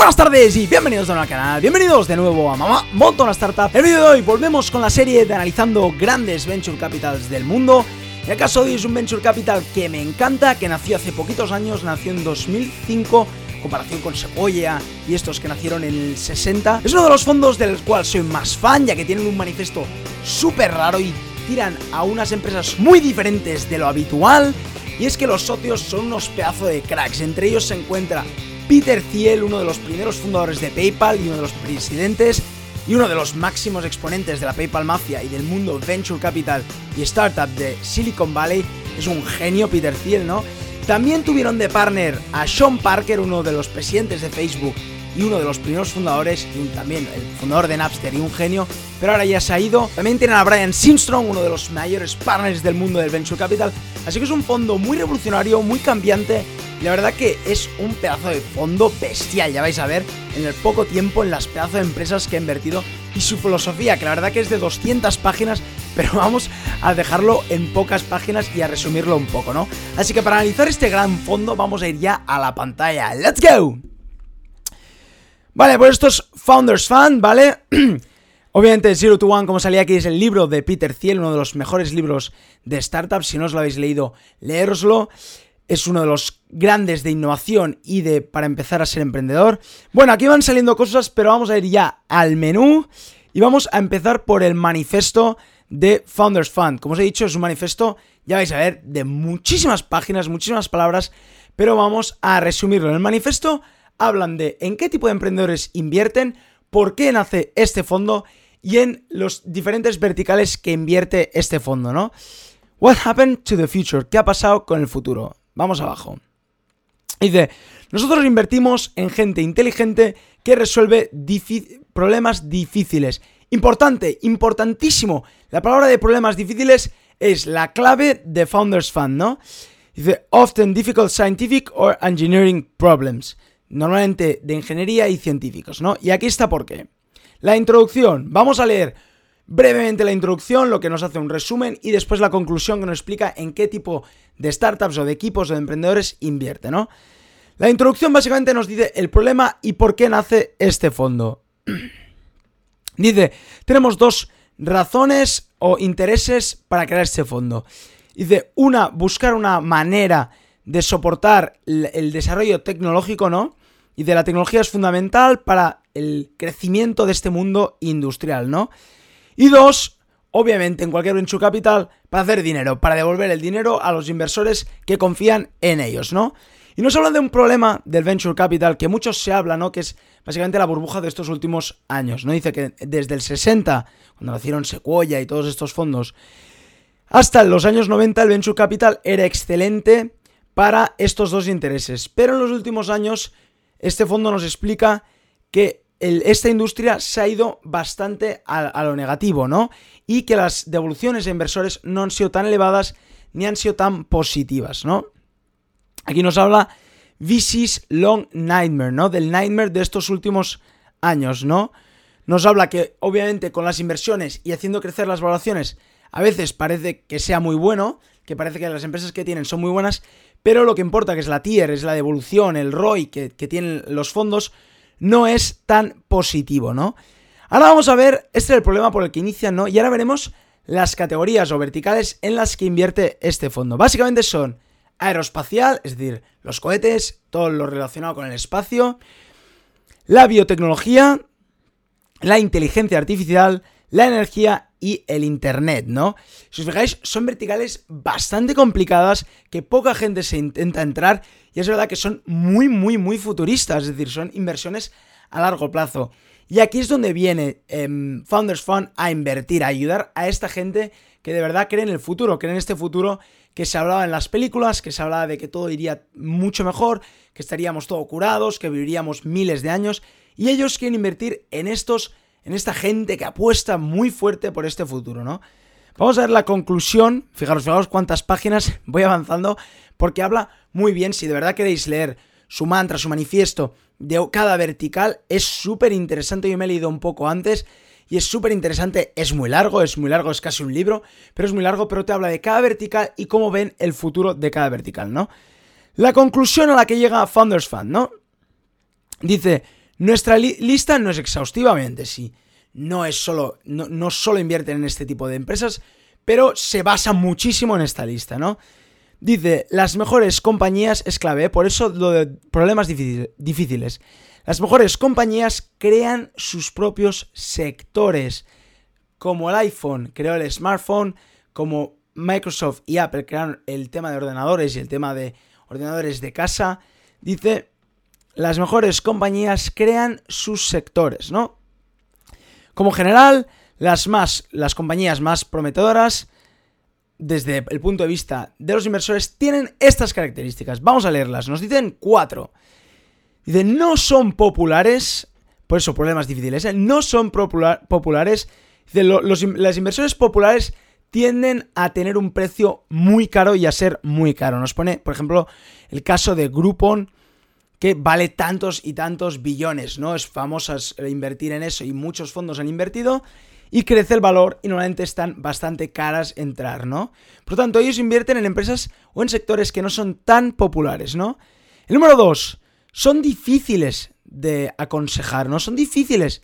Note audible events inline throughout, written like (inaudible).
Buenas tardes y bienvenidos de nuevo al canal, bienvenidos de nuevo a Mamá Monta una Startup. El vídeo de hoy volvemos con la serie de analizando grandes venture capitals del mundo. En el caso de es un venture capital que me encanta, que nació hace poquitos años, nació en 2005 comparación con Sequoia y estos que nacieron en el 60. Es uno de los fondos del cual soy más fan, ya que tienen un manifiesto súper raro y tiran a unas empresas muy diferentes de lo habitual. Y es que los socios son unos pedazos de cracks. Entre ellos se encuentra Peter Thiel, uno de los primeros fundadores de PayPal y uno de los presidentes y uno de los máximos exponentes de la PayPal Mafia y del mundo Venture Capital y Startup de Silicon Valley. Es un genio Peter Thiel, ¿no? También tuvieron de partner a Sean Parker, uno de los presidentes de Facebook y uno de los primeros fundadores, y también el fundador de Napster y un genio, pero ahora ya se ha ido. También tienen a Brian Simstrong, uno de los mayores partners del mundo del Venture Capital. Así que es un fondo muy revolucionario, muy cambiante. La verdad que es un pedazo de fondo bestial, ya vais a ver en el poco tiempo en las pedazos de empresas que ha invertido y su filosofía, que la verdad que es de 200 páginas, (laughs) pero vamos a dejarlo en pocas páginas y a resumirlo un poco, ¿no? Así que para analizar este gran fondo vamos a ir ya a la pantalla. ¡Let's go! Vale, pues esto es Founders Fund, ¿vale? (clears throat) Obviamente Zero to One, como salía aquí, es el libro de Peter Thiel, uno de los mejores libros de startups. Si no os lo habéis leído, leéroslo. Es uno de los grandes de innovación y de para empezar a ser emprendedor. Bueno, aquí van saliendo cosas, pero vamos a ir ya al menú y vamos a empezar por el manifiesto de Founders Fund. Como os he dicho, es un manifiesto, ya vais a ver, de muchísimas páginas, muchísimas palabras, pero vamos a resumirlo. En el manifiesto hablan de en qué tipo de emprendedores invierten, por qué nace este fondo y en los diferentes verticales que invierte este fondo, ¿no? What happened to the future? ¿Qué ha pasado con el futuro? Vamos abajo. Dice, nosotros invertimos en gente inteligente que resuelve problemas difíciles. Importante, importantísimo. La palabra de problemas difíciles es la clave de Founders Fund, ¿no? Dice, often difficult scientific or engineering problems normalmente de ingeniería y científicos, ¿no? Y aquí está por qué. La introducción, vamos a leer brevemente la introducción, lo que nos hace un resumen y después la conclusión que nos explica en qué tipo de startups o de equipos o de emprendedores invierte, ¿no? La introducción básicamente nos dice el problema y por qué nace este fondo. (clears throat) dice, tenemos dos razones o intereses para crear este fondo. Dice, una, buscar una manera de soportar el desarrollo tecnológico, ¿no? y de la tecnología es fundamental para el crecimiento de este mundo industrial, ¿no? Y dos, obviamente en cualquier venture capital, para hacer dinero, para devolver el dinero a los inversores que confían en ellos, ¿no? Y nos hablan de un problema del venture capital que muchos se habla, ¿no? Que es básicamente la burbuja de estos últimos años, ¿no? Dice que desde el 60, cuando nacieron Sequoia y todos estos fondos, hasta los años 90 el venture capital era excelente para estos dos intereses, pero en los últimos años este fondo nos explica que esta industria se ha ido bastante a, lo negativo, ¿no? Y que las devoluciones de inversores no han sido tan elevadas ni han sido tan positivas, ¿no? Aquí nos habla VC's Long Nightmare, ¿no? Del nightmare de estos últimos años, ¿no? Nos habla que obviamente con las inversiones y haciendo crecer las valoraciones a veces parece que sea muy bueno, que parece que las empresas que tienen son muy buenas, pero lo que importa, que es la tier, es la devolución, el ROI que, tienen los fondos, no es tan positivo, ¿no? Ahora vamos a ver, este es el problema por el que inician, ¿no? Y ahora veremos las categorías o verticales en las que invierte este fondo. Básicamente son aeroespacial, es decir, los cohetes, todo lo relacionado con el espacio, la biotecnología, la inteligencia artificial, la energía y el Internet, ¿no? Si os fijáis, son verticales bastante complicadas que poca gente se intenta entrar y es verdad que son muy, muy, muy futuristas, es decir, son inversiones a largo plazo. Y aquí es donde viene em, Founders Fund a invertir, a ayudar a esta gente que de verdad cree en el futuro, cree en este futuro que se hablaba en las películas, que se hablaba de que todo iría mucho mejor, que estaríamos todo curados, que viviríamos miles de años, y ellos quieren invertir en estos en esta gente que apuesta muy fuerte por este futuro, ¿no? Vamos a ver la conclusión, fijaros, fijaros cuántas páginas (laughs) voy avanzando, porque habla muy bien, si de verdad queréis leer su mantra, su manifiesto de cada vertical, es súper interesante, yo me he leído un poco antes, y es súper interesante, es muy largo, es muy largo, es casi un libro, pero es muy largo, pero te habla de cada vertical y cómo ven el futuro de cada vertical, ¿no? La conclusión a la que llega Founders Fund, ¿no? Dice, Nuestra lista no es exhaustivamente, sí. No es solo, no, no solo invierten en este tipo de empresas, pero se basa muchísimo en esta lista, ¿no? Dice, las mejores compañías es clave, por eso lo de problemas difíciles. Las mejores compañías crean sus propios sectores. Como el iPhone creó el smartphone, como Microsoft y Apple crearon el tema de ordenadores y el tema de ordenadores de casa. Dice, las mejores compañías crean sus sectores, ¿no? Como general, las más, las compañías más prometedoras desde el punto de vista de los inversores tienen estas características. Vamos a leerlas. Nos dicen cuatro. Dicen, no son populares, por eso problemas difíciles, ¿eh? no son populares. Dicen, las inversores populares tienden a tener un precio muy caro y a ser muy caro. Nos pone, por ejemplo, el caso de Groupon, que vale tantos y tantos billones, ¿no? Es famosa invertir en eso y muchos fondos han invertido y crece el valor y normalmente están bastante caras entrar, ¿no? Por lo tanto, ellos invierten en empresas o en sectores que no son tan populares, ¿no? El número dos, son difíciles de aconsejar, ¿no? Son difíciles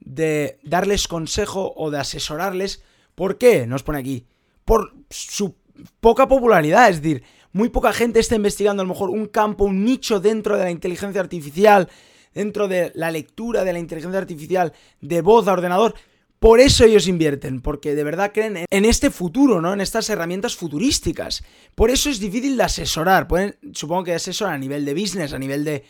de darles consejo o de asesorarles. ¿Por qué? Nos pone aquí. Por su poca popularidad, es decir, muy poca gente está investigando a lo mejor un campo, un nicho dentro de la inteligencia artificial, dentro de la lectura de la inteligencia artificial de voz a ordenador. Por eso ellos invierten, porque de verdad creen en este futuro, ¿no? En estas herramientas futurísticas. Por eso es difícil de asesorar. Supongo que asesorar a nivel de business, a nivel de,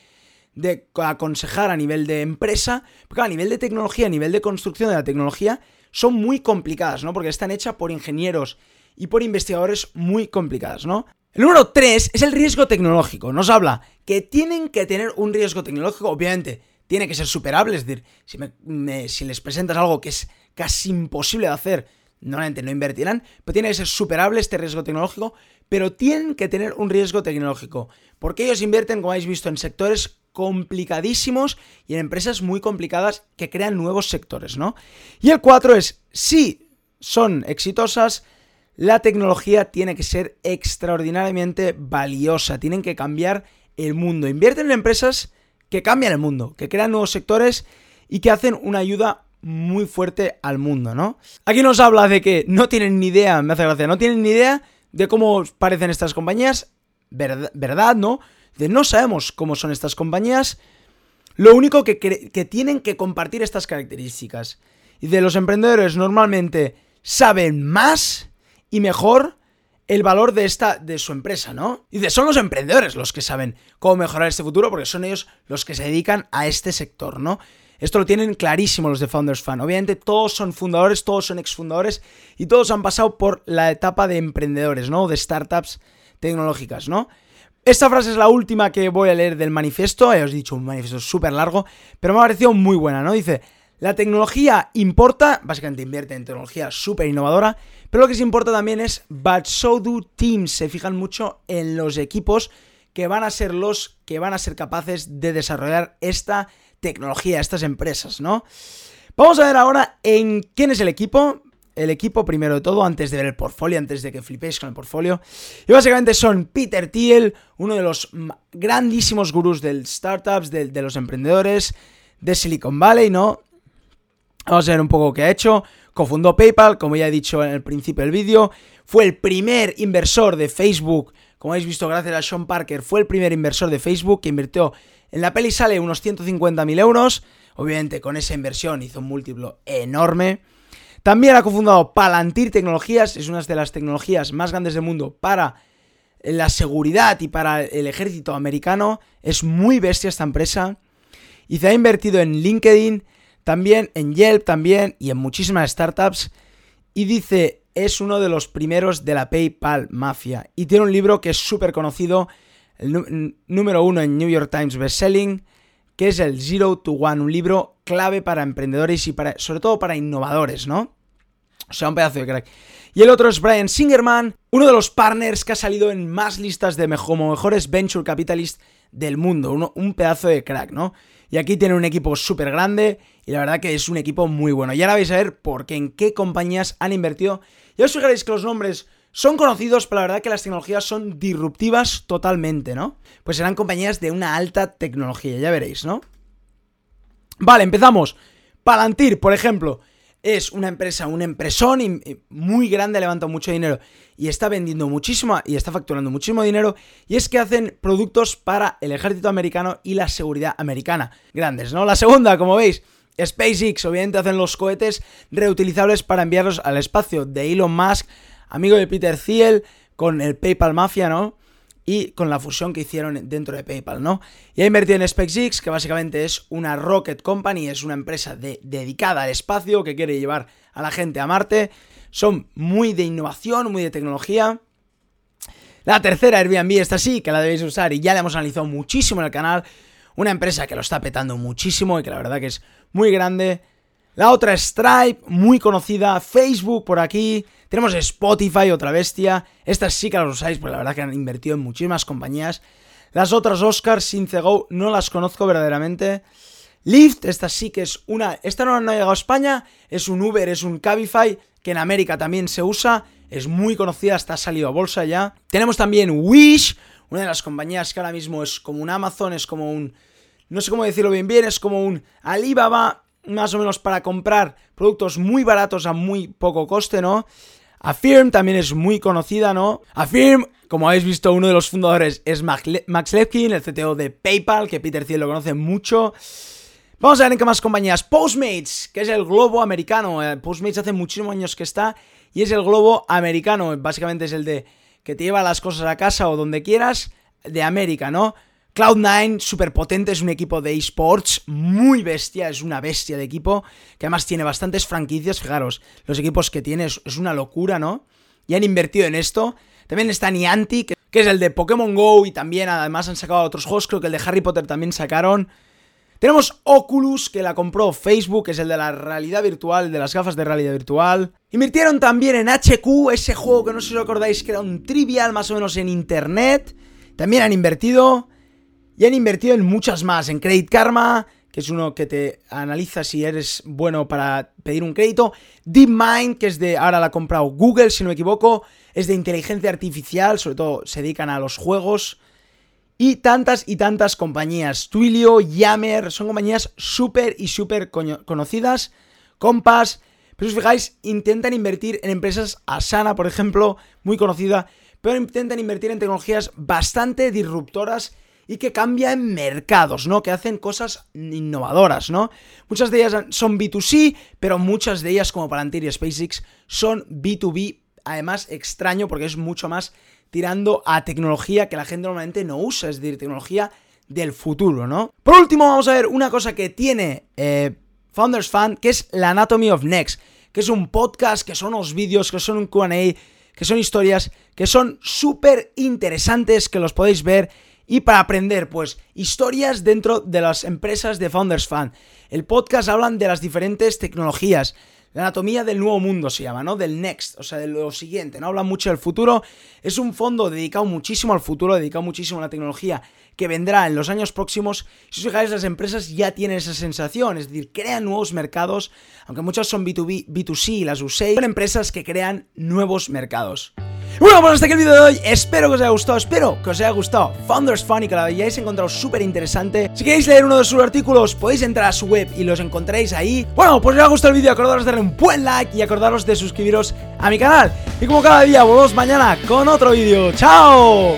de aconsejar, a nivel de empresa, porque a nivel de tecnología, a nivel de construcción de la tecnología, son muy complicadas, ¿no? Porque están hechas por ingenieros y por investigadores muy complicadas, ¿no? El número 3 es el riesgo tecnológico. Nos habla que tienen que tener un riesgo tecnológico, obviamente, tiene que ser superable, es decir, si, si les presentas algo que es casi imposible de hacer, normalmente no invertirán, pero tiene que ser superable este riesgo tecnológico, pero tienen que tener un riesgo tecnológico, porque ellos invierten, como habéis visto, en sectores complicadísimos y en empresas muy complicadas que crean nuevos sectores, ¿no? Y el 4 es, si son exitosas, la tecnología tiene que ser extraordinariamente valiosa, tienen que cambiar el mundo. Invierten en empresas que cambian el mundo, que crean nuevos sectores y que hacen una ayuda muy fuerte al mundo, ¿no? Aquí nos habla de que no tienen ni idea, me hace gracia, no tienen ni idea de cómo parecen estas compañías, verdad, ¿no? De no sabemos cómo son estas compañías, lo único que, que tienen que compartir estas características. Y de los emprendedores normalmente saben más y mejor el valor de esta de su empresa, ¿no? Y de son los emprendedores los que saben cómo mejorar este futuro porque son ellos los que se dedican a este sector, ¿no? Esto lo tienen clarísimo los de Founders Fan. Obviamente todos son fundadores, todos son exfundadores y todos han pasado por la etapa de emprendedores, ¿no? De startups tecnológicas, ¿no? Esta frase es la última que voy a leer del manifiesto. os he dicho un manifiesto súper largo, pero me ha parecido muy buena, ¿no? Dice, la tecnología importa, básicamente invierte en tecnología súper innovadora, pero lo que se importa también es, but so do teams. Se fijan mucho en los equipos que van a ser los que van a ser capaces de desarrollar esta tecnología, estas empresas, ¿no? Vamos a ver ahora en quién es el equipo. El equipo, primero de todo, antes de ver el portfolio, antes de que flipéis con el portfolio. Y básicamente son Peter Thiel, uno de los grandísimos gurús del startups, de, de los emprendedores, de Silicon Valley, ¿no? Vamos a ver un poco qué ha hecho. Cofundó PayPal, como ya he dicho en el principio del vídeo. Fue el primer inversor de Facebook. Como habéis visto, gracias a Sean Parker, fue el primer inversor de Facebook que invirtió en la peli sale unos 150.000 euros. Obviamente con esa inversión hizo un múltiplo enorme. También ha cofundado Palantir Tecnologías, es una de las tecnologías más grandes del mundo para la seguridad y para el ejército americano. Es muy bestia esta empresa. Y se ha invertido en LinkedIn, también en Yelp, también y en muchísimas startups. Y dice, es uno de los primeros de la PayPal Mafia. Y tiene un libro que es súper conocido el número uno en New York Times Bestselling, que es el Zero to One, un libro clave para emprendedores y para, sobre todo para innovadores, ¿no? O sea, un pedazo de crack. Y el otro es Brian Singerman, uno de los partners que ha salido en más listas de como mejores venture capitalists del mundo. un pedazo de crack, ¿no? Y aquí tiene un equipo súper grande y la verdad que es un equipo muy bueno. Y ahora vais a ver por qué, en qué compañías han invertido. Ya os fijaréis que los nombres son conocidos, pero la verdad que las tecnologías son disruptivas totalmente, ¿no? Pues serán compañías de una alta tecnología, ya veréis, ¿no? Vale, empezamos. Palantir, por ejemplo, es una empresa, un empresón muy grande, levanta mucho dinero y está vendiendo muchísimo y está facturando muchísimo dinero. Y es que hacen productos para el ejército americano y la seguridad americana. Grandes, ¿no? La segunda, como veis, SpaceX, obviamente hacen los cohetes reutilizables para enviarlos al espacio de Elon Musk, amigo de Peter Thiel, con el PayPal Mafia, ¿no? Y con la fusión que hicieron dentro de PayPal, ¿no? Y ha invertido en SpaceX, que básicamente es una rocket company, es una empresa dedicada al espacio que quiere llevar a la gente a Marte. Son muy de innovación, muy de tecnología. La tercera, Airbnb, esta sí, que la debéis usar y ya la hemos analizado muchísimo en el canal. Una empresa que lo está petando muchísimo y que la verdad que es muy grande. La otra Stripe, muy conocida. Facebook por aquí. Tenemos Spotify, otra bestia. Estas sí que las usáis, porque la verdad que han invertido en muchísimas compañías. Las otras Oscar, Go, no las conozco verdaderamente. Lyft, esta sí que es una... Esta no, ha llegado a España, es un Uber, es un Cabify, que en América también se usa, es muy conocida, está salido a bolsa ya. Tenemos también Wish, una de las compañías que ahora mismo es como un Amazon, es como un... No sé cómo decirlo bien bien, es como un Alibaba, más o menos para comprar productos muy baratos a muy poco coste, ¿no? Affirm también es muy conocida, ¿no? Affirm, como habéis visto, uno de los fundadores es Max Lepkin, el CTO de PayPal, que Peter Thiel lo conoce mucho. Vamos a ver en qué más compañías. Postmates, que es el globo americano. Eh, Postmates hace muchísimos años que está y es el globo americano. Básicamente es el de que te lleva las cosas a casa o donde quieras de América, ¿no? Cloud9, súper potente, es un equipo de esports muy bestia, es una bestia de equipo, que además tiene bastantes franquicias, fijaros, los equipos que tiene es, una locura, ¿no? Y han invertido en esto. También está Niantic, que, que es el de Pokémon Go y también además han sacado otros juegos, creo que el de Harry Potter también sacaron. Tenemos Oculus, que la compró Facebook, que es el de la realidad virtual, de las gafas de realidad virtual. Invirtieron también en HQ, ese juego que no sé si os acordáis que era un trivial más o menos en internet. También han invertido. Y han invertido en muchas más, en Credit Karma, que es uno que te analiza si eres bueno para pedir un crédito. DeepMind, que es de, ahora la ha comprado Google, si no me equivoco, es de inteligencia artificial, sobre todo se dedican a los juegos. Y tantas y tantas compañías. Twilio, Yammer, son compañías súper y súper conocidas. Compass, pero si os fijáis, intentan invertir en empresas Asana, por ejemplo, muy conocida, pero intentan invertir en tecnologías bastante disruptoras y que cambian mercados, ¿no? Que hacen cosas innovadoras, ¿no? Muchas de ellas son B2C, pero muchas de ellas, como Palantir y SpaceX, son B2B, además extraño porque es mucho más tirando a tecnología que la gente normalmente no usa, es decir, tecnología del futuro, ¿no? Por último, vamos a ver una cosa que tiene eh, Founders Fund, que es la Anatomy of Next, que es un podcast, que son unos vídeos, que son un QA, que son historias, que son súper interesantes, que los podéis ver y para aprender, pues, historias dentro de las empresas de Founders Fund. El podcast hablan de las diferentes tecnologías, la anatomía del nuevo mundo se llama, ¿no? Del next, o sea, de lo siguiente, ¿no? Habla mucho del futuro. Es un fondo dedicado muchísimo al futuro, dedicado muchísimo a la tecnología que vendrá en los años próximos. Si os fijáis, las empresas ya tienen esa sensación, es decir, crean nuevos mercados, aunque muchas son B2B, B2C, las uséis, son empresas que crean nuevos mercados. Bueno, pues hasta aquí el vídeo de hoy. Espero que os haya gustado, espero que os haya gustado Founders Fun y que lo hayáis encontrado súper interesante. Si queréis leer uno de sus artículos, podéis entrar a su web y los encontréis ahí. Bueno, pues si os ha gustado el vídeo, acordaros de darle un buen like y acordaros de suscribiros a mi canal. Y como cada día, volvemos mañana con otro vídeo. ¡Chao!